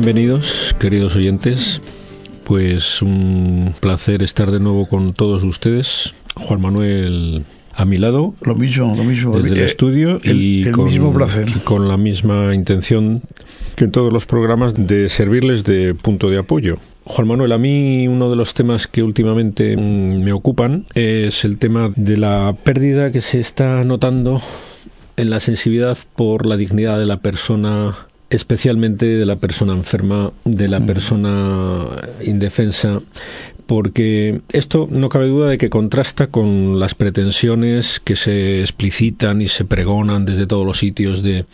Bienvenidos, queridos oyentes. Pues un placer estar de nuevo con todos ustedes. Juan Manuel a mi lado. Lo mismo, lo mismo. Desde el, Eh, estudio el- y, el con, mismo placer. y con la misma intención que en todos los programas de servirles de punto de apoyo. Juan Manuel, a mí uno de los temas que últimamente mm, me ocupan es el tema de la pérdida que se está notando en la sensibilidad por la dignidad de la persona, especialmente de la persona enferma, de la persona indefensa, porque esto no cabe duda de que contrasta con las pretensiones que se explicitan y se pregonan desde todos los sitios de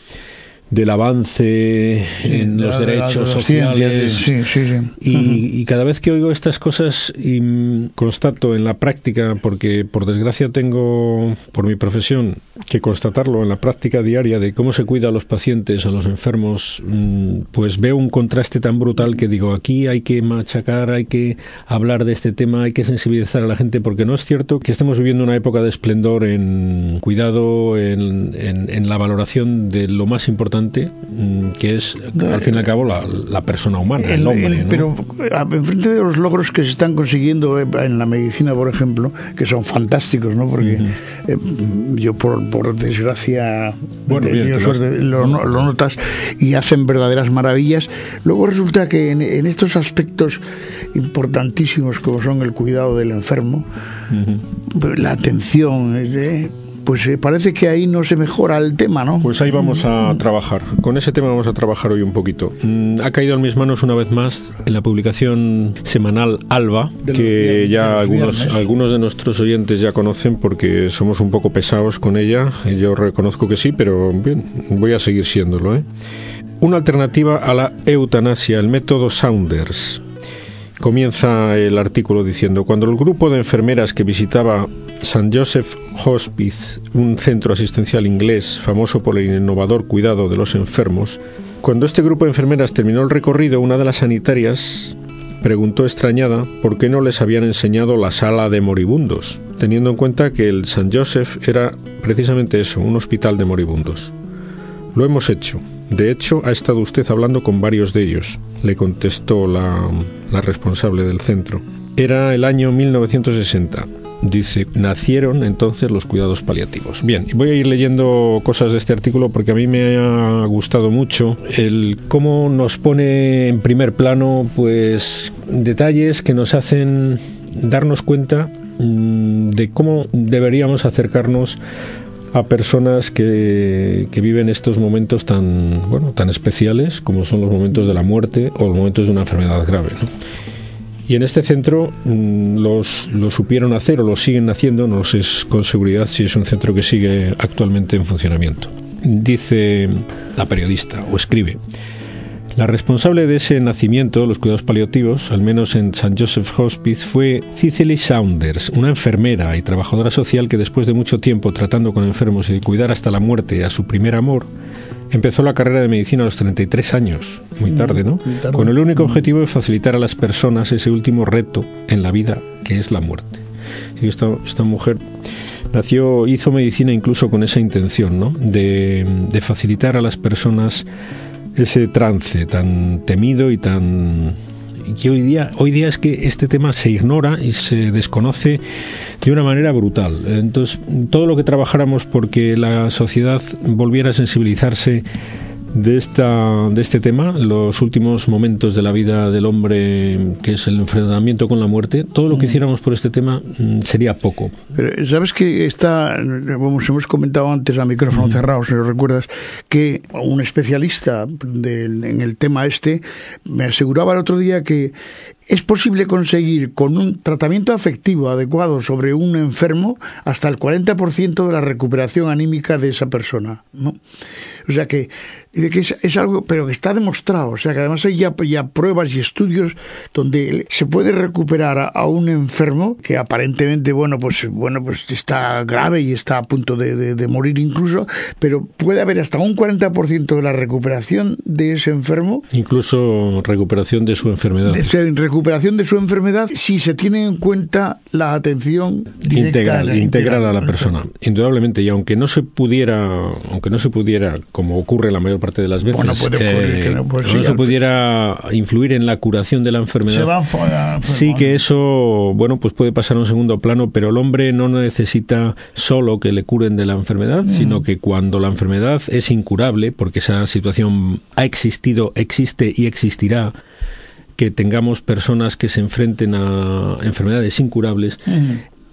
del avance en los de derechos de sociales Sí, sí, sí. y, y cada vez que oigo estas cosas y constato en la práctica, porque por desgracia tengo, por mi profesión, que constatarlo en la práctica diaria de cómo se cuida a los pacientes, a los enfermos, mm, pues veo un contraste tan brutal que digo, aquí hay que machacar, hay que hablar de este tema, hay que sensibilizar a la gente, porque no es cierto que estemos viviendo una época de esplendor en cuidado, en, en- en la valoración de lo más importante, mm, que es, al fin y al cabo, la, la persona humana, el, El- hombre. el- ¿no? Pero enfrente de los logros que se están consiguiendo eh, en la medicina, por ejemplo, que son fantásticos, ¿no? Porque eh, yo, por, por desgracia, Bueno, bien, lo has- suerte, lo, no- lo notas y hacen verdaderas maravillas. Luego resulta que en, en estos aspectos importantísimos como son el cuidado del enfermo, la atención, eh, pues eh, parece que ahí no se mejora el tema, ¿no? Pues ahí vamos a trabajar. Con ese tema vamos a trabajar hoy un poquito. Mm, Ha caído en mis manos una vez más en la publicación semanal Alba, De que ya algunos, viernes. algunos de nuestros oyentes ya conocen porque somos un poco pesados con ella. Yo reconozco que sí, pero bien, voy a seguir siéndolo. ¿eh? Una alternativa a la eutanasia, el método Saunders. Comienza el artículo diciendo, cuando el grupo de enfermeras que visitaba St. Joseph Hospice, un centro asistencial inglés famoso por el innovador cuidado de los enfermos, cuando este grupo de enfermeras terminó el recorrido, una de las sanitarias preguntó extrañada por qué no les habían enseñado la sala de moribundos, teniendo en cuenta que el St. Joseph era precisamente eso, un hospital de moribundos. Lo hemos hecho. De hecho, ha estado usted hablando con varios de ellos, le contestó la, la responsable del centro. Era el año 1960. Dice, nacieron entonces los cuidados paliativos. Bien, voy a ir leyendo cosas de este artículo porque a mí me ha gustado mucho el cómo nos pone en primer plano pues detalles que nos hacen darnos cuenta mm, de cómo deberíamos acercarnos a personas que, que viven estos momentos tan bueno tan especiales como son los momentos de la muerte o los momentos de una enfermedad grave ¿no? y en este centro mm, los lo supieron hacer o lo siguen haciendo no sé con seguridad si es un centro que sigue actualmente en funcionamiento dice la periodista o escribe la responsable de ese nacimiento, los cuidados paliativos, al menos en St. Joseph Hospice, fue Cicely Saunders, una enfermera y trabajadora social que después de mucho tiempo tratando con enfermos y de cuidar hasta la muerte a su primer amor, empezó la carrera de medicina a los 33 años, muy tarde, ¿no? muy tarde. Con el único objetivo de facilitar a las personas ese último reto en la vida, que es la muerte. Y esta, esta mujer nació, hizo medicina incluso con esa intención, ¿no? De, de facilitar a las personas ese trance tan temido y tan que hoy día hoy día es que este tema se ignora y se desconoce de una manera brutal. Entonces, todo lo que trabajáramos porque la sociedad volviera a sensibilizarse de esta de este tema, los últimos momentos de la vida del hombre, que es el enfrentamiento con la muerte, todo lo que hiciéramos por este tema mm, sería poco. Pero sabes que está, vamos, hemos comentado antes a micrófono cerrado, si lo recuerdas, que un especialista del- en el tema este me aseguraba el otro día que es posible conseguir con un tratamiento afectivo adecuado sobre un enfermo hasta el 40% de la recuperación anímica de esa persona, ¿no? O sea que, que es, es algo, pero que está demostrado, o sea que además hay ya, ya pruebas y estudios donde se puede recuperar a, a un enfermo que aparentemente, bueno, pues bueno, pues está grave y está a punto de, de- de morir incluso, pero puede haber hasta un 40% de la recuperación de ese enfermo Incluso recuperación de su enfermedad. de recuperación de su enfermedad si se tiene en cuenta la atención integral, integral a la persona, indudablemente. Y aunque no se pudiera, aunque no se pudiera, como ocurre la mayor parte de las veces, eh, no, se pudiera influir en la curación de la enfermedad, sí que eso, bueno, pues puede pasar a un segundo plano, pero el hombre no necesita solo que le curen de la enfermedad, mm. sino que cuando la enfermedad es incurable, porque esa situación ha existido, existe y existirá, que tengamos personas que se enfrenten a enfermedades incurables,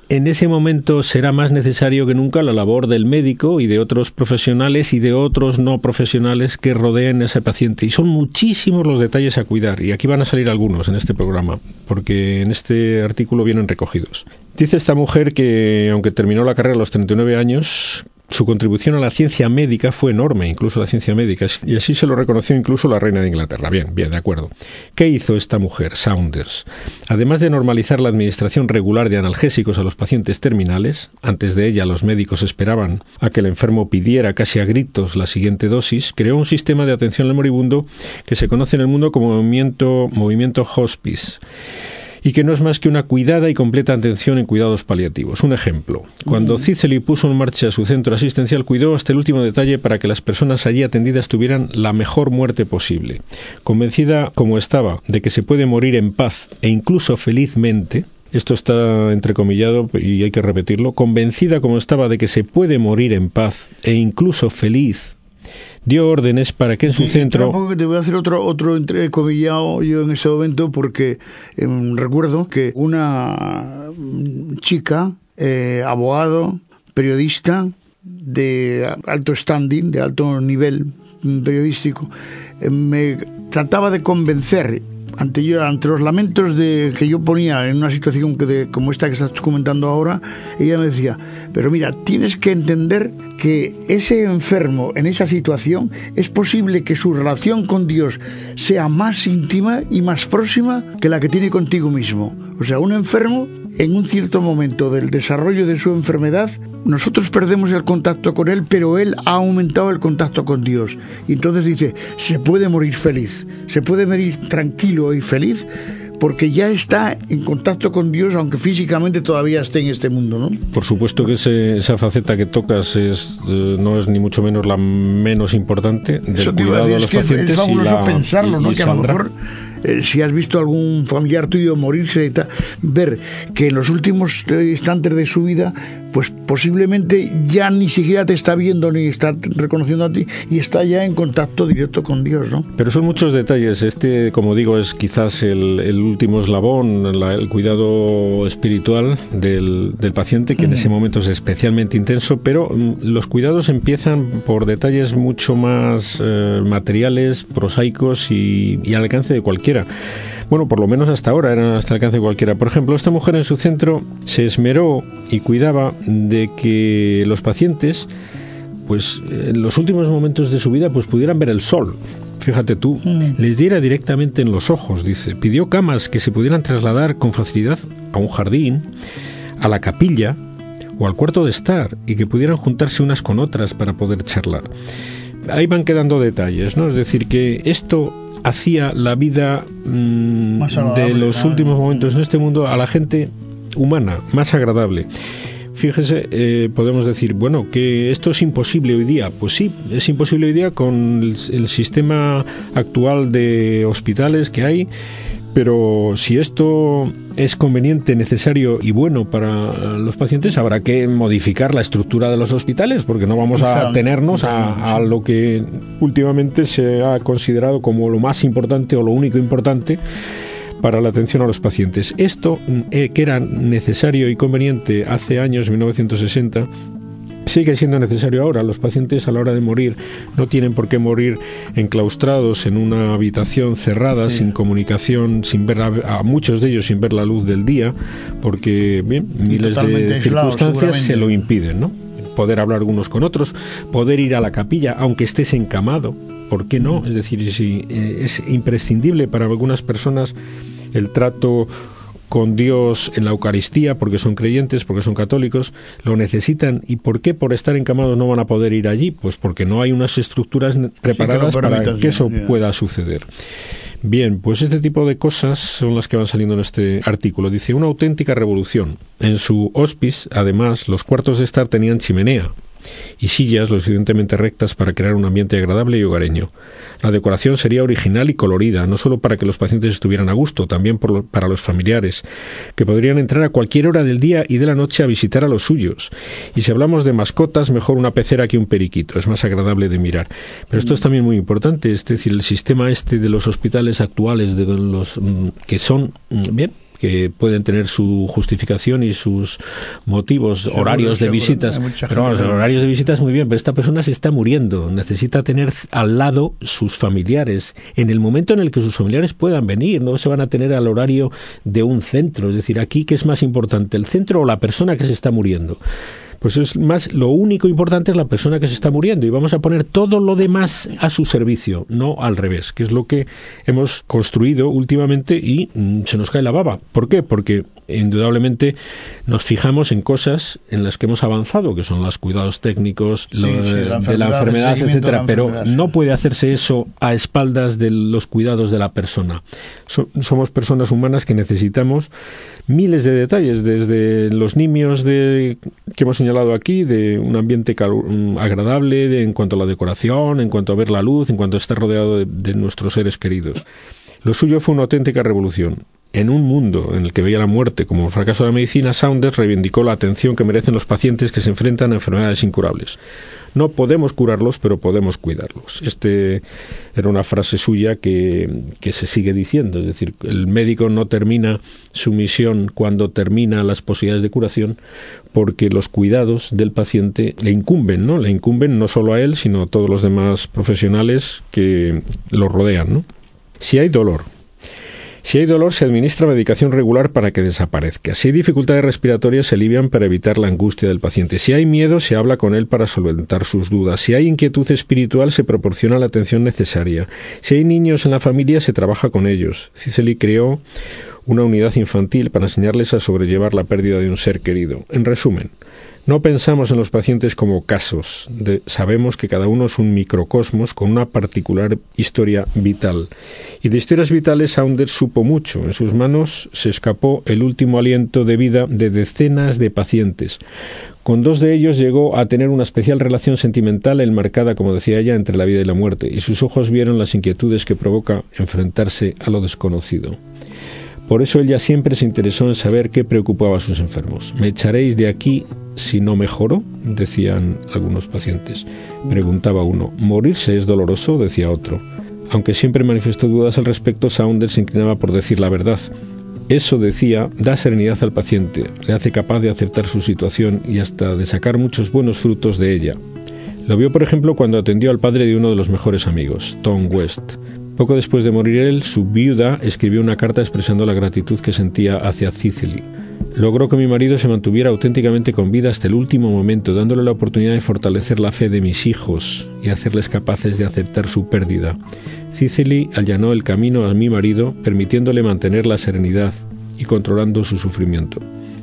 en ese momento será más necesario que nunca la labor del médico y de otros profesionales y de otros no profesionales que rodeen a ese paciente. Y son muchísimos los detalles a cuidar. Y aquí van a salir algunos en este programa, porque en este artículo vienen recogidos. Dice esta mujer que, aunque terminó la carrera a los 39 años, su contribución a la ciencia médica fue enorme, incluso la ciencia médica, y así se lo reconoció incluso la reina de Inglaterra. Bien, bien, de acuerdo. ¿Qué hizo esta mujer, Saunders? Además de normalizar la administración regular de analgésicos a los pacientes terminales, antes de ella los médicos esperaban a que el enfermo pidiera casi a gritos la siguiente dosis, creó un sistema de atención al moribundo que se conoce en el mundo como movimiento, movimiento hospice y que no es más que una cuidada y completa atención en cuidados paliativos. Un ejemplo, cuando Cicely puso en marcha su centro asistencial, cuidó hasta el último detalle para que las personas allí atendidas tuvieran la mejor muerte posible. Convencida como estaba de que se puede morir en paz e incluso felizmente, esto está entrecomillado y hay que repetirlo, convencida como estaba de que se puede morir en paz e incluso feliz dio órdenes para que en su centro... Te voy a hacer otro, otro entrecomillado yo en ese momento porque em, recuerdo que una chica, eh, abogado, periodista de alto standing, de alto nivel periodístico, eh, me trataba de convencer ante, los lamentos de, que yo ponía en una situación que de, como esta que estás comentando ahora, ella me decía, pero mira, tienes que entender que ese enfermo en esa situación es posible que su relación con Dios sea más íntima y más próxima que la que tiene contigo mismo. O sea, un enfermo en un cierto momento del desarrollo de su enfermedad, nosotros perdemos el contacto con Él, pero Él ha aumentado el contacto con Dios. Y entonces dice, se puede morir feliz, se puede morir tranquilo y feliz porque ya está en contacto con Dios, aunque físicamente todavía esté en este mundo, ¿no? Por supuesto que esa faceta que tocas es, eh, no es ni mucho menos la menos importante del cuidado los pacientes. Es fabuloso pensarlo, ¿no? que a lo mejor eh, si has visto algún familiar tuyo morirse, y ver que en los últimos instantes de su vida pues posiblemente ya ni siquiera te está viendo ni está reconociendo a ti y está ya en contacto directo con Dios, ¿no? Pero son muchos detalles. Este, como digo, es quizás el, último eslabón, el cuidado espiritual del, paciente, que en ese momento es especialmente intenso, pero mm, los cuidados empiezan por detalles mucho más eh, materiales, prosaicos y, y al alcance de cualquiera. Bueno, por lo menos hasta ahora eran hasta el alcance de cualquiera. Por ejemplo, esta mujer en su centro se esmeró y cuidaba de que los pacientes, pues en los últimos momentos de su vida, pues pudieran ver el sol. Fíjate tú, mm. les diera directamente en los ojos, dice. Pidió camas que se pudieran trasladar con facilidad a un jardín, a la capilla o al cuarto de estar y que pudieran juntarse unas con otras para poder charlar. Ahí van quedando detalles, ¿no? Es decir, que esto hacía la vida mm, de los últimos momentos en este mundo a la gente humana más agradable. Fíjese, eh, podemos decir, bueno, que esto es imposible hoy día. Pues sí, es imposible hoy día con el sistema actual de hospitales que hay pero si esto es conveniente, necesario y bueno para los pacientes, habrá que modificar la estructura de los hospitales, porque no vamos a tenernos a, lo que últimamente se ha considerado como lo más importante o lo único importante para la atención a los pacientes. Esto, eh, que era necesario y conveniente hace años, 1960, sigue siendo necesario ahora. Los pacientes a la hora de morir no tienen por qué morir enclaustrados en una habitación cerrada, sin comunicación, sin ver a, muchos de ellos sin ver la luz del día, porque bien, miles de circunstancias se lo impiden, ¿no? Poder hablar unos con otros, poder ir a la capilla, aunque estés encamado, ¿por qué no? Es decir, si, eh, es imprescindible para algunas personas el trato con Dios en la Eucaristía porque son creyentes, porque son católicos, lo necesitan. ¿Y por qué por estar encamados no van a poder ir allí? Pues porque no hay unas estructuras preparadas para que eso pueda suceder. Bien, pues este tipo de cosas son las que van saliendo en este artículo. Dice, una auténtica revolución. En su hospice, además, los cuartos de estar tenían chimenea, y sillas lo suficientemente rectas para crear un ambiente agradable y hogareño. La decoración sería original y colorida, no solo para que los pacientes estuvieran a gusto, también para los familiares, que podrían entrar a cualquier hora del día y de la noche a visitar a los suyos. Y si hablamos de mascotas, mejor una pecera que un periquito, es más agradable de mirar. Pero esto es también muy importante, es decir, el sistema este de los hospitales actuales, de los mm, que son, mm, bien, que pueden tener su justificación y sus motivos, horarios de visitas. Pero los horarios de visitas muy bien, pero esta persona se está muriendo, necesita tener al lado sus familiares. En el momento en el que sus familiares puedan venir, no se van a tener al horario de un centro, es decir, aquí qué es más importante, el centro o la persona que se está muriendo pues es más, lo único importante es la persona que se está muriendo y vamos a poner todo lo demás a su servicio, no al revés, que es lo que hemos construido últimamente y mm, se nos cae la baba. ¿Por qué? Porque indudablemente nos fijamos en cosas en las que hemos avanzado, que son los cuidados técnicos de, la enfermedad, etcétera, pero no puede hacerse eso a espaldas de los cuidados de la persona. somos personas humanas que necesitamos miles de detalles, desde los nimios de, que hemos señalado aquí, de un ambiente mm, agradable, en cuanto a la decoración, en cuanto a ver la luz, en cuanto a estar rodeado de nuestros seres queridos. Lo suyo fue una auténtica revolución. En un mundo en el que veía la muerte como un fracaso de la medicina, Saunders reivindicó la atención que merecen los pacientes que se enfrentan a enfermedades incurables. No podemos curarlos, pero podemos cuidarlos. Este era una frase suya que, que, se sigue diciendo, es decir, el médico no termina su misión cuando termina las posibilidades de curación, porque los cuidados del paciente le incumben, ¿no? Le incumben no solo a él, sino a todos los demás profesionales que lo rodean, ¿no? Si hay dolor, si hay dolor, se administra medicación regular para que desaparezca. Si hay dificultades respiratorias, se alivian para evitar la angustia del paciente. Si hay miedo, se habla con él para solventar sus dudas. Si hay inquietud espiritual, se proporciona la atención necesaria. Si hay niños en la familia, se trabaja con ellos. Cicely creó una unidad infantil para enseñarles a sobrellevar la pérdida de un ser querido. En resumen, no pensamos en los pacientes como casos, sabemos que cada uno es un microcosmos con una particular historia vital. Y de historias vitales Saunders supo mucho. En sus manos se escapó el último aliento de vida de decenas de pacientes. Con dos de ellos llegó a tener una especial relación sentimental enmarcada, como decía ella, entre la vida y la muerte, y sus ojos vieron las inquietudes que provoca enfrentarse a lo desconocido. Por eso ella siempre se interesó en saber qué preocupaba a sus enfermos. ¿Me echaréis de aquí si no mejoro? decían algunos pacientes. Preguntaba uno. ¿Morirse es doloroso? decía otro. Aunque siempre manifestó dudas al respecto, Saunders se inclinaba por decir la verdad. Eso, decía, da serenidad al paciente, le hace capaz de aceptar su situación y hasta de sacar muchos buenos frutos de ella. Lo vio, por ejemplo, cuando atendió al padre de uno de los mejores amigos, Tom West. Poco después de morir él, su viuda escribió una carta expresando la gratitud que sentía hacia Cicely logró que mi marido se mantuviera auténticamente con vida hasta el último momento, dándole la oportunidad de fortalecer la fe de mis hijos y hacerles capaces de aceptar su pérdida. Cicely allanó el camino a mi marido, permitiéndole mantener la serenidad y controlando su sufrimiento.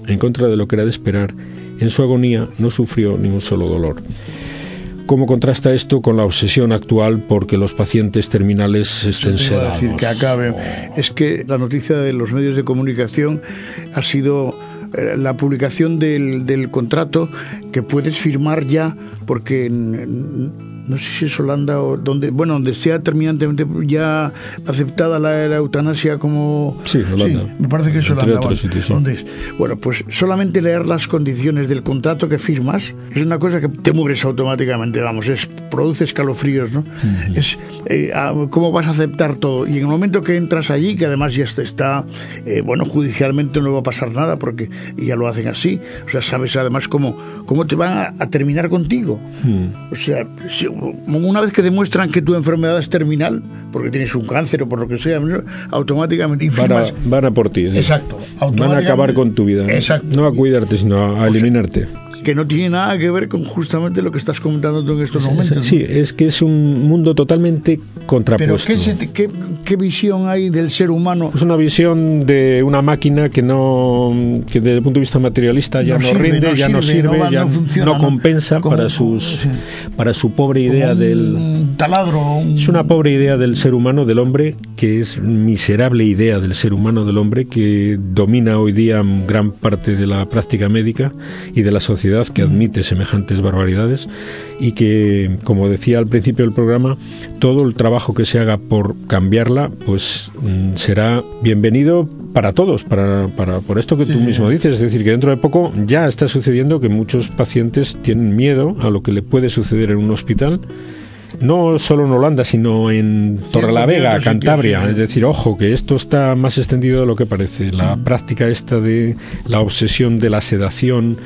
En contra de lo que era de esperar, en su agonía no sufrió ni un solo dolor. ¿Cómo contrasta esto con la obsesión actual porque los pacientes terminales estén sedados? decir que acabe. Es que la noticia de los medios de comunicación ha sido eh, la publicación del, del contrato que puedes firmar ya porque no sé si es Holanda o donde, bueno, donde sea terminantemente ya aceptada la, eutanasia como... Sí, Holanda. me parece que es Holanda. ¿Dónde es? Bueno, pues solamente leer las condiciones del contrato que firmas es una cosa que te mueres automáticamente, vamos, es produce escalofríos, ¿no? Es eh, cómo vas a aceptar todo. Y en el momento que entras allí, que además ya está, eh, bueno, judicialmente no va a pasar nada porque ya lo hacen así, o sea, sabes además cómo, cómo te van a, terminar contigo. O sea, si, una vez que demuestran que tu enfermedad es terminal, porque tienes un cáncer o por lo que sea, automáticamente van a, por ti. Exacto. Van a acabar con tu vida. No a cuidarte, sino a eliminarte que no tiene nada que ver con justamente lo que estás comentando tú en estos momentos. Sí, es que es un mundo totalmente contrapuesto. Pero ¿qué, visión hay del ser humano? Es una visión de una máquina que no, que desde el punto de vista materialista ya no, rinde, ya no sirve, ya no, compensa para sus, para su pobre idea del un taladro. Es una pobre idea del ser humano, del hombre, que es miserable idea del ser humano, del hombre, que domina hoy día gran parte de la práctica médica y de la sociedad que admite semejantes barbaridades y que, como decía al principio del programa, todo el trabajo que se haga por cambiarla, pues mm, será bienvenido para todos, para, para por esto que tú mismo dices, es decir, que dentro de poco ya está sucediendo que muchos pacientes tienen miedo a lo que le puede suceder en un hospital no solo en Holanda, sino en Torrelavega, Cantabria. Es decir, ojo, que esto está más extendido de lo que parece. La mm. práctica esta de la obsesión de la sedación,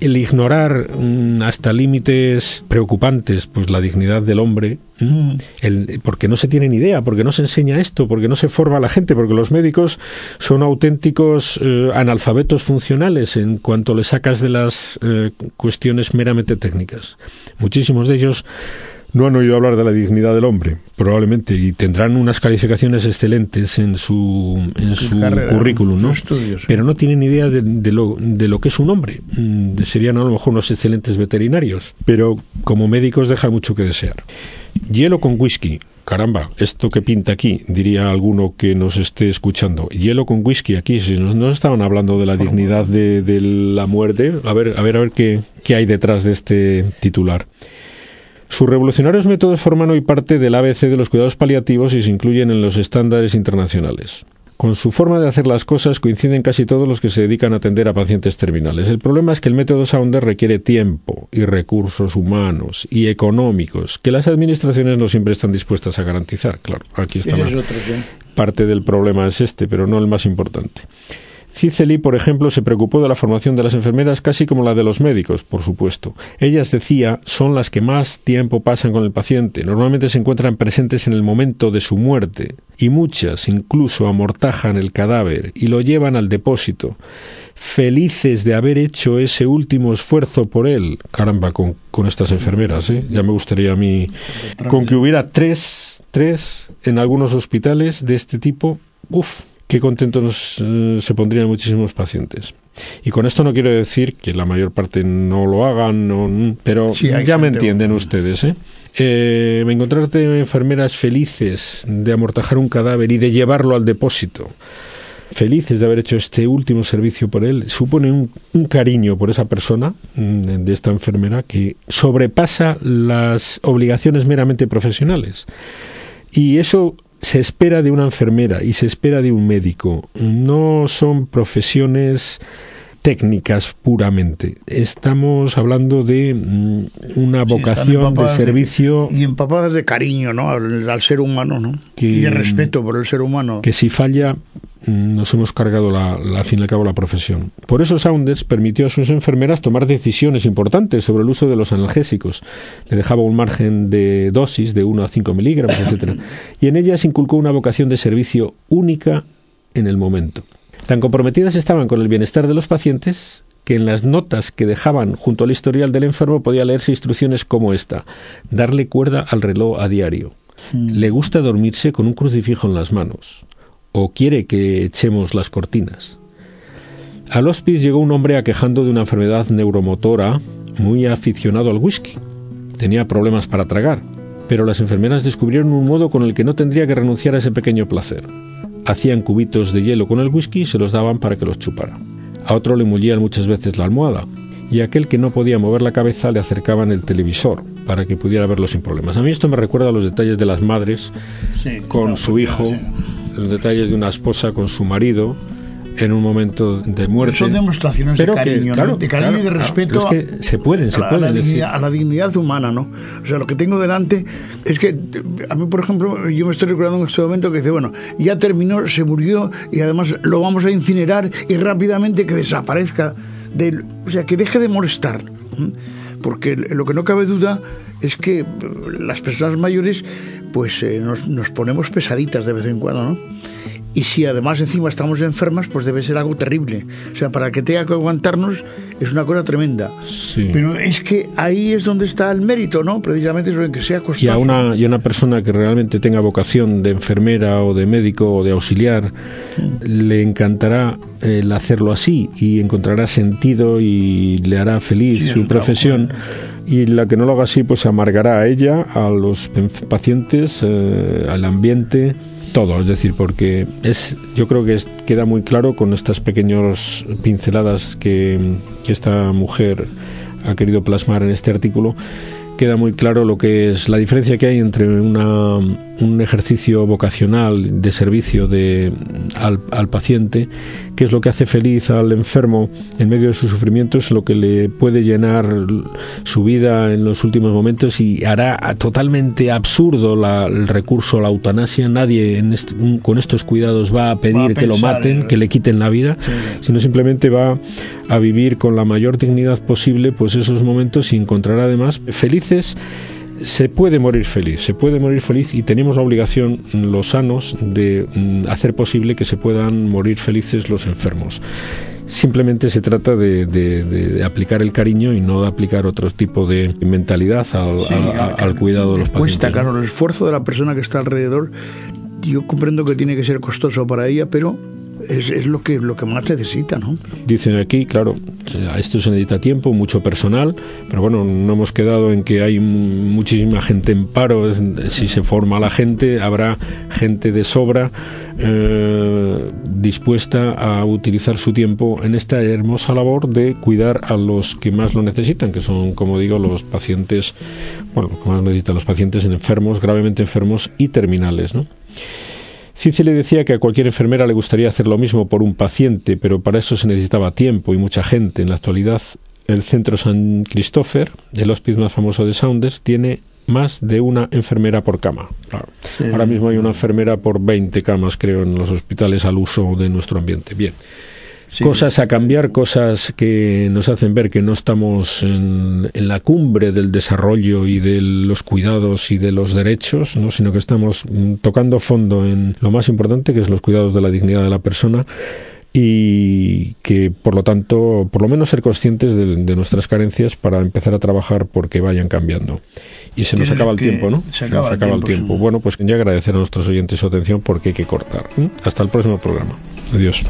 el ignorar mm, hasta límites preocupantes, pues la dignidad del hombre, mm. el, porque no se tiene ni idea, porque no se enseña esto, porque no se forma a la gente, porque los médicos son auténticos eh, analfabetos funcionales en cuanto le sacas de las eh, cuestiones meramente técnicas. Muchísimos de ellos no han oído hablar de la dignidad del hombre, probablemente, y tendrán unas calificaciones excelentes en su, en su currículum, ¿no? Pero no tienen idea de, lo, de lo que es un hombre. Mm, serían a lo mejor unos excelentes veterinarios, pero como médicos deja mucho que desear. Hielo con whisky. Caramba, esto que pinta aquí, diría alguno que nos esté escuchando. Hielo con whisky aquí, si nos, nos estaban hablando de la dignidad de, de, la muerte. A ver, a ver, a ver qué, qué hay detrás de este titular. Sus revolucionarios métodos forman hoy parte del ABC de los cuidados paliativos y se incluyen en los estándares internacionales. Con su forma de hacer las cosas coinciden casi todos los que se dedican a atender a pacientes terminales. El problema es que el método Sounder requiere tiempo y recursos humanos y económicos que las administraciones no siempre están dispuestas a garantizar. Claro, aquí está la parte del problema es este, pero no el más importante. Cicely, por ejemplo, se preocupó de la formación de las enfermeras casi como la de los médicos, por supuesto. Ellas, decía, son las que más tiempo pasan con el paciente. Normalmente se encuentran presentes en el momento de su muerte y muchas incluso amortajan el cadáver y lo llevan al depósito. Felices de haber hecho ese último esfuerzo por él. Caramba, con, con estas enfermeras, ¿eh? Ya me gustaría a mí con que hubiera tres, tres en algunos hospitales de este tipo. Uf, qué contentos eh, se pondrían muchísimos pacientes. Y con esto no quiero decir que la mayor parte no lo hagan, pero ya me entienden ustedes. ¿eh? Eh, encontrarte enfermeras felices de amortajar un cadáver y de llevarlo al depósito, felices de haber hecho este último servicio por él, supone un, un cariño por esa persona, mm, de esta enfermera, que sobrepasa las obligaciones meramente profesionales. Y eso se espera de una enfermera y se espera de un médico. No son profesiones técnicas puramente. Estamos hablando de mm, una vocación de servicio. y empapadas de cariño, ¿no? Al, ser humano, ¿no? y de respeto por el ser humano. Que si falla, mm, nos hemos cargado la, al fin y al cabo la profesión. Por eso Saunders permitió a sus enfermeras tomar decisiones importantes sobre el uso de los analgésicos. Le dejaba un margen de dosis de 1 a 5 miligramos, etc. Y en ellas inculcó una vocación de servicio única en el momento. Tan comprometidas estaban con el bienestar de los pacientes que en las notas que dejaban junto al historial del enfermo podía leerse instrucciones como esta: darle cuerda al reloj a diario. Hmm. Le gusta dormirse con un crucifijo en las manos. O quiere que echemos las cortinas. Al hospice llegó un hombre aquejando de una enfermedad neuromotora muy aficionado al whisky. Tenía problemas para tragar, pero las enfermeras descubrieron un modo con el que no tendría que renunciar a ese pequeño placer. Hacían cubitos de hielo con el whisky y se los daban para que los chupara. A otro le mullían muchas veces la almohada y a aquel que no podía mover la cabeza le acercaban el televisor para que pudiera verlo sin problemas. A mí esto me recuerda a los detalles de las madres con su hijo, los detalles de una esposa con su marido, en un momento de muerte. Son demostraciones de cariño, de cariño y de respeto que se pueden, se a, pueden la decir. Dignidad, a la dignidad humana, ¿no? O sea, lo que tengo delante es que a mí, por ejemplo, yo me estoy recordando en este momento que dice, bueno, ya terminó, se murió y además lo vamos a incinerar y rápidamente que desaparezca, del, o sea, que deje de molestar. Porque lo que no cabe duda es que las personas mayores, pues eh, nos, nos ponemos pesaditas de vez en cuando, ¿no? Y si además encima estamos enfermas, pues debe ser algo terrible. O sea, para que tenga que aguantarnos es una cosa tremenda. Pero es que ahí es donde está el mérito, ¿no? Precisamente es en que sea costoso. Y a una, y una persona que realmente tenga vocación de enfermera o de médico o de auxiliar, le encantará el hacerlo así y encontrará sentido y le hará feliz su profesión. Y la que no lo haga así, pues amargará a ella, a los pacientes, eh, al ambiente todo, es decir, porque es, yo creo que queda muy claro con estas pequeñas pinceladas que, que esta mujer ha querido plasmar en este artículo, queda muy claro lo que es la diferencia que hay entre una un ejercicio vocacional de servicio de, al, paciente, que es lo que hace feliz al enfermo en medio de su sufrimiento, es lo que le puede llenar su vida en los últimos momentos y hará totalmente absurdo el recurso a la eutanasia. Nadie con estos cuidados va a pedir que lo maten, que le quiten la vida, sino simplemente va a vivir con la mayor dignidad posible pues esos momentos y encontrar además felices se puede morir feliz, se puede morir feliz y tenemos la obligación, los sanos, de mm, hacer posible que se puedan morir felices los enfermos. Simplemente se trata de, aplicar el cariño y no de aplicar otro tipo de mentalidad al, cuidado de los pacientes. Cuesta, claro, el esfuerzo de la persona que está alrededor. Yo comprendo que tiene que ser costoso para ella, pero es, lo, que, lo que más necesita, ¿no? Dicen aquí, claro, a esto se necesita tiempo, mucho personal, pero bueno, no hemos quedado en que hay muchísima gente en paro. Si se forma la gente, habrá gente de sobra eh, dispuesta a utilizar su tiempo en esta hermosa labor de cuidar a los que más lo necesitan, que son, como digo, los pacientes, bueno, los que más necesitan los pacientes enfermos, gravemente enfermos y terminales, ¿no? Cince le decía que a cualquier enfermera le gustaría hacer lo mismo por un paciente, pero para eso se necesitaba tiempo y mucha gente. En la actualidad, el Centro San Christopher, el hospital más famoso de Saunders, tiene más de una enfermera por cama. Ahora mismo hay una enfermera por 20 camas, creo, en los hospitales al uso de nuestro ambiente. Bien cosas a cambiar, cosas que nos hacen ver que no estamos en, la cumbre del desarrollo y de los cuidados y de los derechos, ¿no? sino que estamos mm, tocando fondo en lo más importante, que es los cuidados de la dignidad de la persona y que por lo tanto, por lo menos ser conscientes de, nuestras carencias para empezar a trabajar porque vayan cambiando. Y se nos acaba el tiempo, ¿no? Se acaba, el tiempo. Bueno, pues ya agradecer a nuestros oyentes su atención porque hay que cortar. Hasta el próximo programa. Adiós.